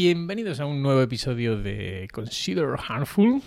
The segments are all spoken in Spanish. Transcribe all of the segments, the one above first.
Bienvenidos a un nuevo episodio de Consider Harmful.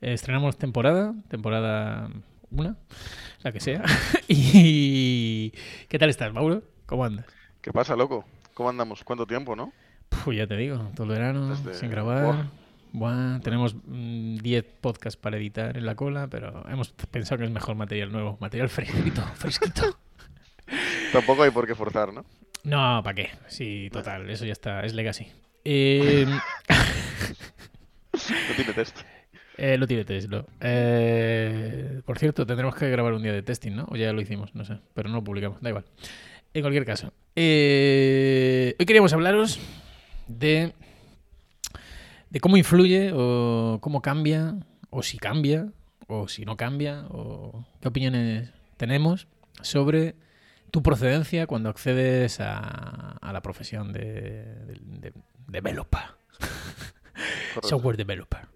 Estrenamos temporada, temporada una, la que sea. y ¿qué tal estás, Mauro? ¿Cómo andas? ¿Qué pasa, loco? ¿Cómo andamos? ¿Cuánto tiempo, no? Pues ya te digo, todo el verano, Desde- sin grabar. Buah, tenemos mm, 10 podcasts para editar en la cola, pero hemos pensado que es mejor material nuevo, material fresquito, fresquito. Tampoco hay por qué forzar, ¿no? No, ¿para qué? Sí, total, eso ya está, es legacy. Eh, No tiene test. eh, lo tiene Tesla. Eh, por cierto, tendremos que grabar un día de testing, ¿no? O ya lo hicimos, no sé, pero no lo publicamos, da igual. En cualquier caso, eh, hoy queríamos hablaros de, de cómo influye o cómo cambia, o si cambia, o si no cambia, o qué opiniones tenemos sobre tu procedencia cuando accedes a, a la profesión de, de, de developer, software developer.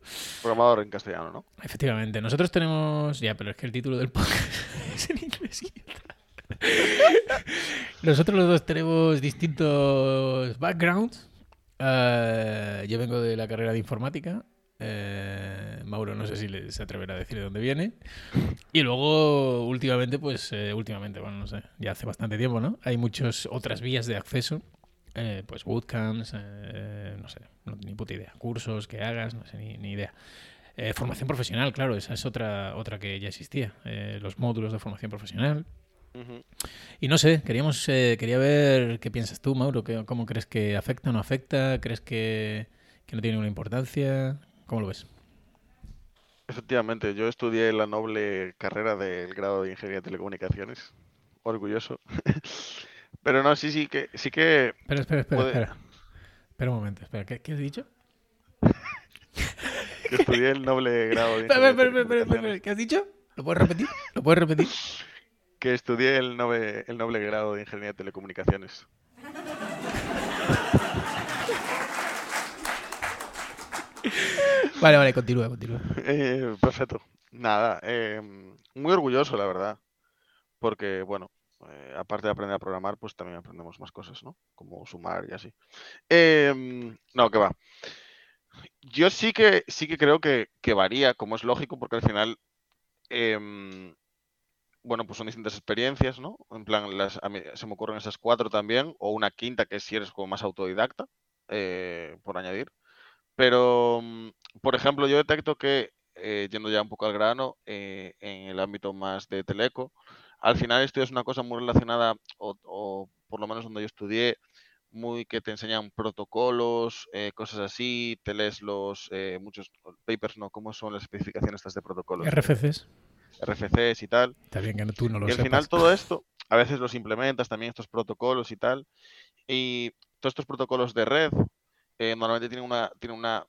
Programador en castellano, ¿no? Efectivamente, nosotros tenemos. Ya, pero es que el título del podcast es en inglés. y. Nosotros los dos tenemos distintos backgrounds. Eh, yo vengo de la carrera de informática. Eh, Mauro, no sé si le- se atreverá a decir de dónde viene. Y luego, últimamente, pues, eh, últimamente, bueno, no sé, ya hace bastante tiempo, ¿no? Hay muchas otras vías de acceso. eh, pues bootcamps, eh, no sé, no, ni puta idea. Cursos que hagas, no sé, ni, ni idea. Eh, formación profesional, claro, esa es otra, otra que ya existía. los módulos de formación profesional. Y no sé, queríamos, quería ver qué piensas tú, Mauro. ¿Qué- ¿Cómo crees que afecta o no afecta? ¿Crees que, que no tiene ninguna importancia? ¿Cómo lo ves? Efectivamente, yo estudié la noble carrera del grado de Ingeniería de Telecomunicaciones. Orgulloso. Pero no, sí, sí que, sí que Espera, espera, espera, Puede- espera. Espera un momento, espera. ¿Qué, qué has dicho? que estudié el noble grado de Ingeniería espera, espera, espera. ¿Qué has dicho? ¿Lo puedes repetir? ¿Lo puedes repetir? Que estudié el noble, el noble grado de Ingeniería de Telecomunicaciones. Vale, vale, continúa, continúa. Eh, perfecto. Nada, eh, muy orgulloso, la verdad. Porque, bueno, eh, aparte de aprender a programar, pues también aprendemos más cosas, ¿no? Como sumar y así. Em, no, que va. Yo sí que sí que creo que, varía, como es lógico, porque al final, em, bueno, pues son distintas experiencias, ¿no? En plan, las, a mí se me ocurren esas cuatro también, o una quinta que si eres como más autodidacta, por añadir. Pero, por ejemplo, yo detecto que, eh, yendo ya un poco al grano, eh, en el ámbito más de teleco, al final esto es una cosa muy relacionada, o, o por lo menos donde yo estudié, muy que te enseñan protocolos, eh, cosas así, te lees los eh, muchos papers, ¿no? ¿Cómo son las especificaciones estas de protocolos? RFCs. RFCs y tal. Está bien que tú no lo Y al final todo esto, a veces los implementas también estos protocolos y tal. Y todos estos protocolos de red eh, normalmente tienen una, tienen una,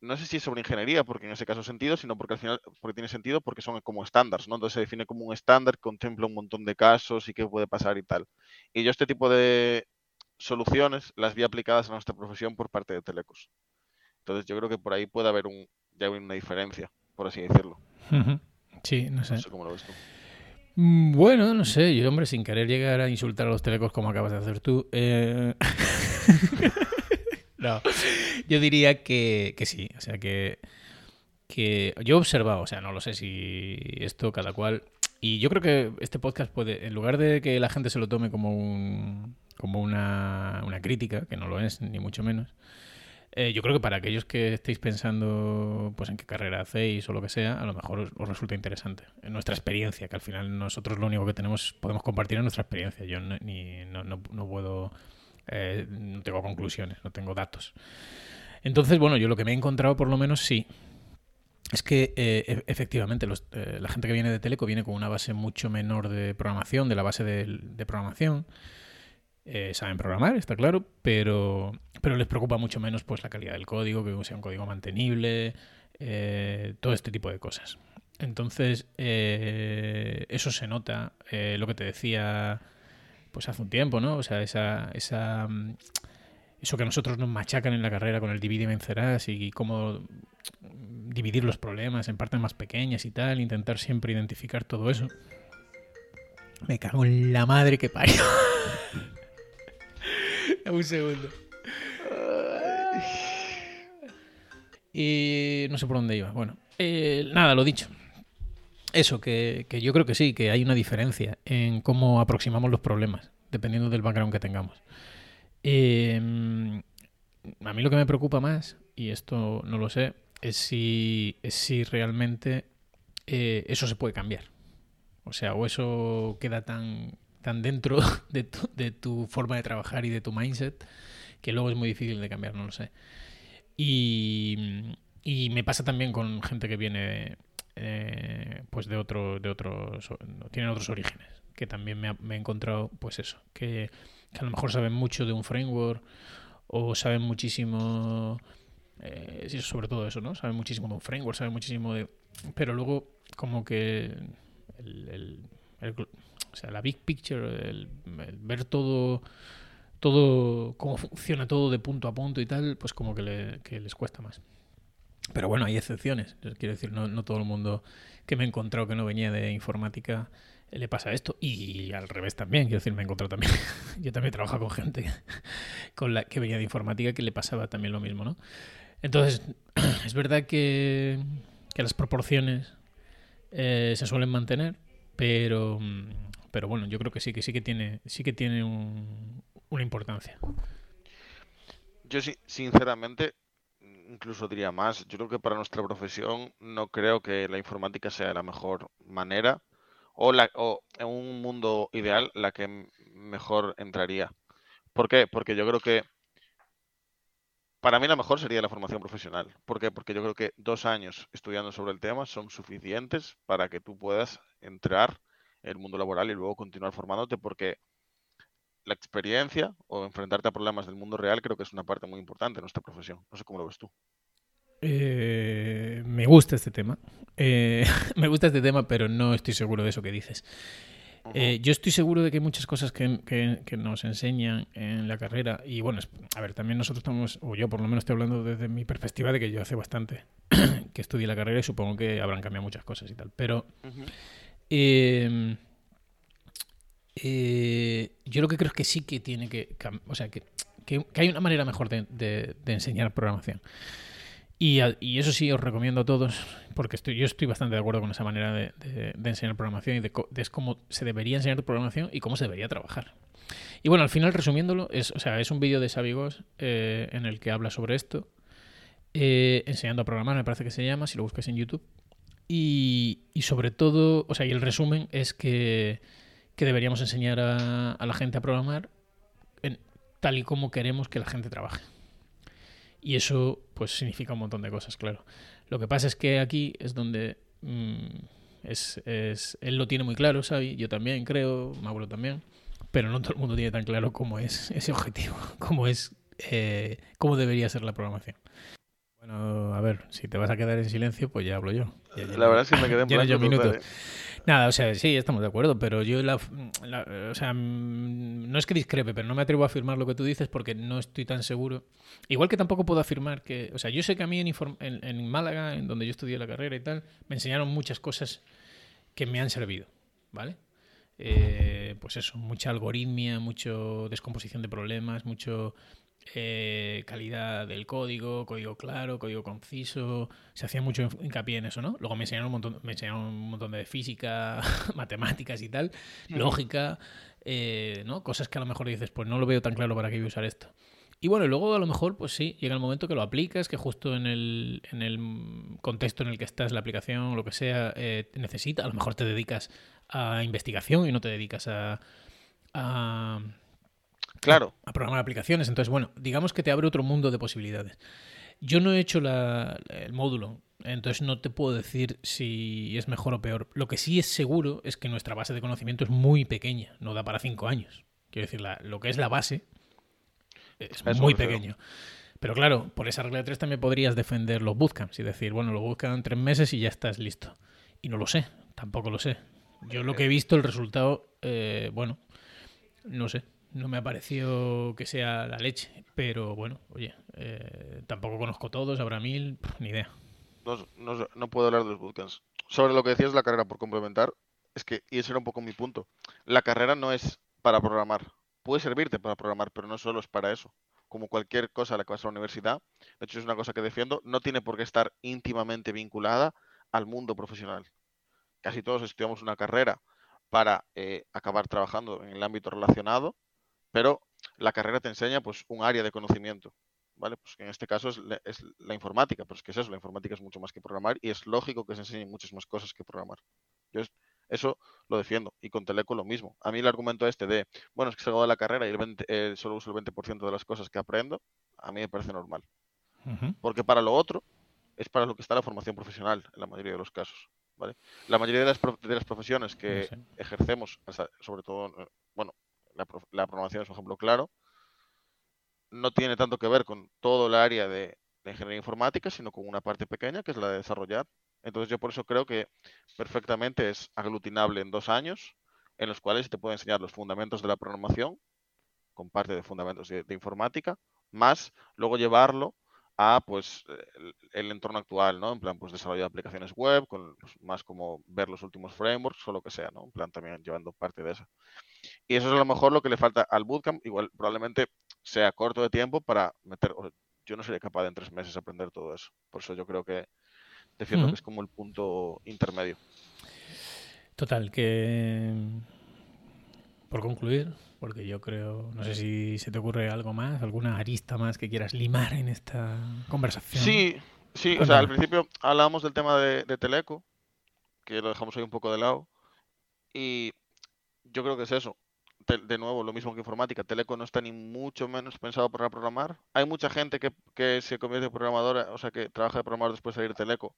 no sé si es sobre ingeniería, porque en ese caso sentido, sino porque al final, porque tiene sentido porque son como estándares, ¿no? Entonces se define como un estándar, contempla un montón de casos y qué puede pasar y tal. Y yo este tipo de soluciones las vi aplicadas a nuestra profesión por parte de Telecos. Entonces yo creo que por ahí puede haber un, ya una diferencia, por así decirlo. Sí, no sé. No sé cómo lo ves tú. Mm, Bueno, no sé, yo, hombre, sin querer llegar a insultar a los telecos como acabas de hacer tú. eh, no, yo diría que, que sí, o sea, que, que yo he observado, o sea, no lo sé si esto cada cual... Y yo creo que este podcast puede, en lugar de que la gente se lo tome como, un, como una, una crítica, que no lo es, ni mucho menos, eh, yo creo que para aquellos que estéis pensando pues en qué carrera hacéis o lo que sea, a lo mejor os, resulta interesante. En nuestra experiencia, que al final nosotros lo único que tenemos, podemos compartir es nuestra experiencia. Yo ni, no, no, no puedo, eh, no tengo conclusiones, no tengo datos. Entonces, bueno, yo lo que me he encontrado por lo menos sí, es que eh, e- efectivamente los, eh, la gente que viene de Teleco viene con una base mucho menor de programación, de la base de, programación. Saben programar, está claro, pero, pero les preocupa mucho menos pues la calidad del código, que sea un código mantenible, eh, todo este tipo de cosas. Entonces, eso se nota, lo que te decía pues hace un tiempo, ¿no? O sea, esa, esa, mm, eso que a nosotros nos machacan en la carrera con el divide y vencerás y cómo dividir los problemas en partes más pequeñas y tal, intentar siempre identificar todo eso. Me cago en la madre que parió. Un segundo. Y no sé por dónde iba. Bueno, eh, nada, lo dicho. Eso, que, que yo creo que sí, que hay una diferencia en cómo aproximamos los problemas, dependiendo del background que tengamos. Eh, a mí lo que me preocupa más, y esto no lo sé, es si, es si realmente eh, eso se puede cambiar. O sea, o eso queda tan, tan dentro de tu, de tu forma de trabajar y de tu mindset que luego es muy difícil de cambiar, no lo sé. Y, y me pasa también con gente que viene eh, pues de otro, de otros, tienen otros orígenes, que también me, ha, me he encontrado, pues eso, que, a lo mejor saben mucho de un framework o saben muchísimo, eh, sobre todo eso, ¿no? Saben muchísimo de un framework, saben muchísimo de, pero luego como que el, o sea, la big picture, el, el ver todo todo, cómo funciona todo de punto a punto y tal, pues como que, le, que les cuesta más. Pero bueno, hay excepciones. Quiero decir, no, no, todo el mundo que me he encontrado que no venía de informática le pasa esto. Y al revés también. Quiero decir, me he encontrado también. Yo también trabajo con gente con la que venía de informática que le pasaba también lo mismo, ¿no? Entonces, es verdad que, que las proporciones eh, se suelen mantener, pero, pero bueno, yo creo que sí, que sí que tiene, sí que tiene un, una importancia. Yo sí, sinceramente, incluso diría más, yo creo que para nuestra profesión no creo que la informática sea la mejor manera o, la, o en un mundo ideal la que mejor entraría. ¿Por qué? Porque yo creo que para mí la mejor sería la formación profesional. ¿Por qué? Porque yo creo que dos años estudiando sobre el tema son suficientes para que tú puedas entrar en el mundo laboral y luego continuar formándote porque la experiencia o enfrentarte a problemas del mundo real creo que es una parte muy importante de nuestra profesión. No sé cómo lo ves tú. Eh, me gusta este tema. Eh, me gusta este tema, pero no estoy seguro de eso que dices. Uh -huh. eh, yo estoy seguro de que hay muchas cosas que, que, que, nos enseñan en la carrera. Y bueno, a ver, también nosotros estamos, o yo por lo menos estoy hablando desde mi perspectiva de que yo hace bastante que estudié la carrera y supongo que habrán cambiado muchas cosas y tal. Pero uh -huh. Eh, yo lo que creo es que sí que tiene que. O sea, que, que, hay una manera mejor de, enseñar programación. Y, y, eso sí os recomiendo a todos, porque estoy, yo estoy bastante de acuerdo con esa manera de, enseñar programación y de, de, cómo se debería enseñar programación y cómo se debería trabajar. Y bueno, al final, resumiéndolo, es, o sea, es un vídeo de Savigos eh, en el que habla sobre esto, eh, enseñando a programar, me parece que se llama, si lo buscas en YouTube. Y, y sobre todo, o sea, y el resumen es que que deberíamos enseñar a, la gente a programar en, tal y como queremos que la gente trabaje. Y eso pues significa un montón de cosas, claro. Lo que pasa es que aquí es donde mmm, es, es, él lo tiene muy claro, Xavi, yo también creo, Mauro también, pero no todo el mundo tiene tan claro cómo es ese objetivo, cómo es eh, cómo debería ser la programación. Bueno, a ver, si te vas a quedar en silencio, pues ya hablo yo. Ya, ya, la verdad es que me quedé en blanco. minutos. Eh. Nada, o sea, sí, estamos de acuerdo, pero yo la, la, o sea, no es que discrepe, pero no me atrevo a afirmar lo que tú dices porque no estoy tan seguro. Igual que tampoco puedo afirmar que, o sea, yo sé que a mí en, en, en Málaga, en donde yo estudié la carrera y tal, me enseñaron muchas cosas que me han servido, ¿vale? Eh, pues eso, mucha algoritmia, mucho descomposición de problemas, mucho eh, calidad del código, código claro, código conciso. Se hacía mucho hincapié en eso, ¿no? Luego me enseñaron un montón, me enseñaron un montón de física, matemáticas y tal, lógica, eh, ¿no? Cosas que a lo mejor dices, pues no lo veo tan claro para qué voy a usar esto. Y bueno, luego a lo mejor, pues sí, llega el momento que lo aplicas, que justo en el, en el contexto en el que estás, la aplicación, lo que sea, eh, necesita. A lo mejor te dedicas a investigación y no te dedicas a, a Claro. A, a, programar aplicaciones. Entonces, bueno, digamos que te abre otro mundo de posibilidades. Yo no he hecho la, el módulo, entonces no te puedo decir si es mejor o peor. Lo que sí es seguro es que nuestra base de conocimiento es muy pequeña, no da para cinco años. Quiero decir, la, lo que es la base es Eso muy pequeño. Pero claro, por esa regla de tres también podrías defender los bootcamps y decir, bueno, lo buscan tres meses y ya estás listo. Y no lo sé, tampoco lo sé. Yo lo que he visto, el resultado, eh, bueno, no sé, no me ha parecido que sea la leche, pero bueno, oye, eh, tampoco conozco todos, habrá mil, ni idea. No, puedo hablar de los bootcamps. Sobre lo que decías de la carrera, por complementar, es que, y ese era un poco mi punto, la carrera no es para programar. Puede servirte para programar, pero no solo es para eso. como cualquier cosa a la que vas a la universidad, de hecho es una cosa que defiendo, no tiene por qué estar íntimamente vinculada al mundo profesional. Casi todos estudiamos una carrera para eh, acabar trabajando en el ámbito relacionado, pero la carrera te enseña pues un área de conocimiento, ¿vale? Pues que en este caso es, la informática, pero es que es eso, la informática es mucho más que programar y es lógico que se enseñen muchas más cosas que programar. Yo eso lo defiendo. Y con Teleco lo mismo. A mí el argumento este de, bueno, es que salgo de la carrera y el eh, solo uso el 20% de las cosas que aprendo, a mí me parece normal. Porque para lo otro es para lo que está la formación profesional en la mayoría de los casos. ¿vale? La mayoría de las, de las profesiones que ejercemos, sobre todo, eh, bueno, la, la, programación es un ejemplo claro, no tiene tanto que ver con todo el área de, de ingeniería informática, sino con una parte pequeña que es la de desarrollar. Entonces yo por eso creo que perfectamente es aglutinable en dos años, en los cuales te puede enseñar los fundamentos de la programación, con parte de fundamentos de, informática, más luego llevarlo a pues el, entorno actual, ¿no? En plan, pues desarrollo de aplicaciones web, con pues, más como ver los últimos frameworks o lo que sea, ¿no? En plan, también llevando parte de eso. Y eso es a lo mejor lo que le falta al bootcamp, igual probablemente sea corto de tiempo para meter, yo no sería capaz de en tres meses aprender todo eso. Por eso yo creo que Defiendo que es como el punto intermedio. Total, que por concluir, porque yo creo, no sé si se te ocurre algo más, alguna arista más que quieras limar en esta conversación. Sí, sí, o sea, al principio hablábamos del tema de, Teleco, que lo dejamos ahí un poco de lado, y yo creo que es eso. De, nuevo, lo mismo que informática, Teleco no está ni mucho menos pensado para programar. Hay mucha gente que, que se convierte en programadora, o sea, que trabaja de programador después de salir Teleco,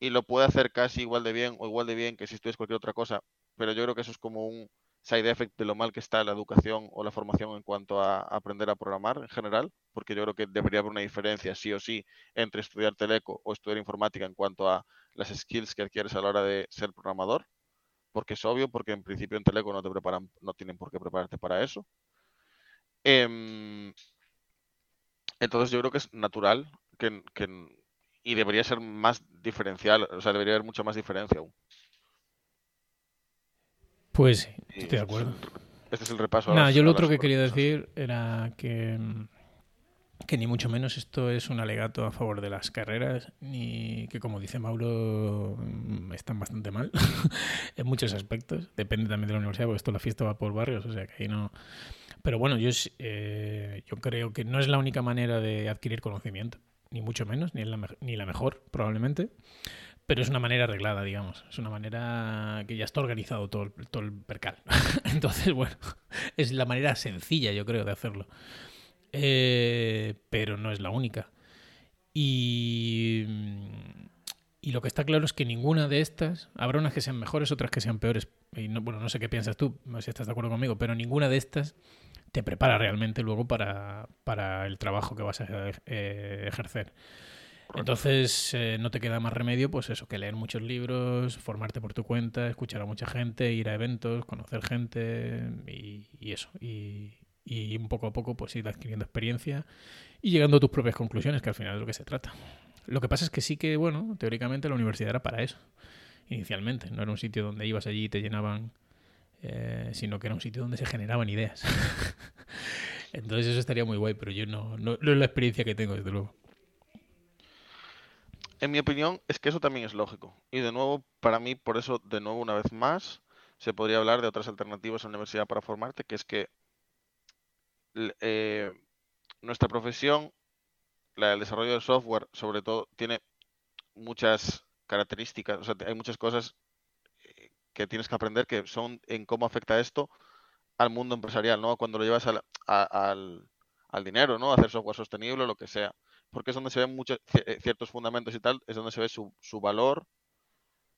y lo puede hacer casi igual de bien o igual de bien que si estudias cualquier otra cosa, pero yo creo que eso es como un side effect de lo mal que está la educación o la formación en cuanto a aprender a programar en general, porque yo creo que debería haber una diferencia sí o sí entre estudiar teleco o estudiar informática en cuanto a las skills que adquieres a la hora de ser programador, porque es obvio, porque en principio en teleco no te preparan, no tienen por qué prepararte para eso. Em, entonces yo creo que es natural que, que y debería ser más diferencial, o sea, debería haber mucha más diferencia aún. Pues sí, estoy de acuerdo. Este es el repaso. Nada, yo lo otro que quería decir era que, que ni mucho menos esto es un alegato a favor de las carreras, ni que como dice Mauro, mm, están bastante mal en muchos aspectos. Depende también de la universidad, porque esto la fiesta va por barrios, o sea que ahí no... Pero bueno, yo, eh, yo creo que no es la única manera de adquirir conocimiento ni mucho menos, ni la, ni la mejor, probablemente, pero es una manera arreglada, digamos. Es una manera que ya está organizado todo el, todo el percal. Entonces, bueno, es la manera sencilla, yo creo, de hacerlo. Eh, pero no es la única. Y, y lo que está claro es que ninguna de estas, habrá unas que sean mejores, otras que sean peores. Y no, bueno, no sé qué piensas tú, no sé si estás de acuerdo conmigo, pero ninguna de estas te prepara realmente luego para, el trabajo que vas a eh, ejercer. Entonces eh, no te queda más remedio, pues eso, que leer muchos libros, formarte por tu cuenta, escuchar a mucha gente, ir a eventos, conocer gente y, eso. Y, un poco a poco pues ir adquiriendo experiencia y llegando a tus propias conclusiones, que al final es lo que se trata. Lo que pasa es que sí que, bueno, teóricamente la universidad era para eso, inicialmente. No era un sitio donde ibas allí y te llenaban eh, sino que era un sitio donde se generaban ideas. Entonces eso estaría muy guay, pero yo no, no, es la experiencia que tengo, desde luego. En mi opinión, es que eso también es lógico. Y de nuevo, para mí, por eso, de nuevo, una vez más, se podría hablar de otras alternativas en la universidad para formarte, que es que eh, nuestra profesión, la del desarrollo de software, sobre todo, tiene muchas características, o sea, hay muchas cosas que tienes que aprender que son en cómo afecta esto al mundo empresarial, ¿no? Cuando lo llevas al, al, dinero, ¿no? Hacer software sostenible o lo que sea. Porque es donde se ven muchos eh, ciertos fundamentos y tal, es donde se ve su, su valor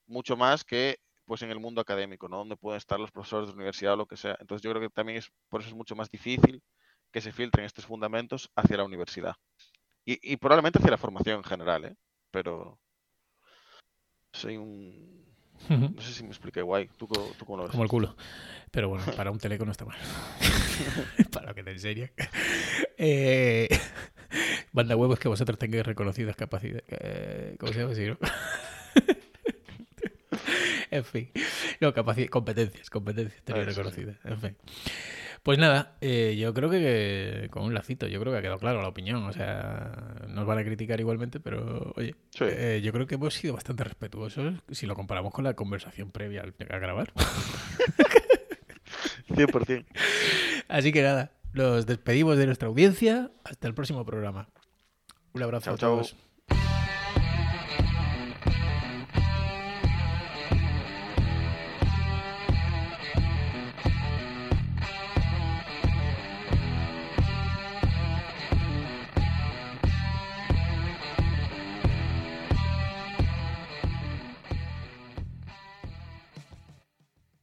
mucho más que pues en el mundo académico, ¿no? Donde pueden estar los profesores de universidad o lo que sea. Entonces yo creo que también es, por eso es mucho más difícil que se filtren estos fundamentos hacia la universidad. Y, y probablemente hacia la formación en general, ¿eh? Pero soy un no sé si me expliqué guay. ¿Tú, cómo lo ves? Como el culo. Pero bueno, para un teleco no está mal. para lo que te enseña. Eh, banda huevos que vosotros tengáis reconocidas capacidades. Eh, ¿Cómo se llama así, no? en fin. No, capacidad, competencias, competencias tenéis reconocidas. En fin. Pues nada, eh, yo creo que con un lacito, yo creo que ha quedado claro la opinión. O sea, nos van a criticar igualmente, pero oye, Sí. eh, yo creo que hemos sido bastante respetuosos si lo comparamos con la conversación previa al- a grabar. 100%. Así que nada, los despedimos de nuestra audiencia. Hasta el próximo programa. Un abrazo Chao, a chao. todos.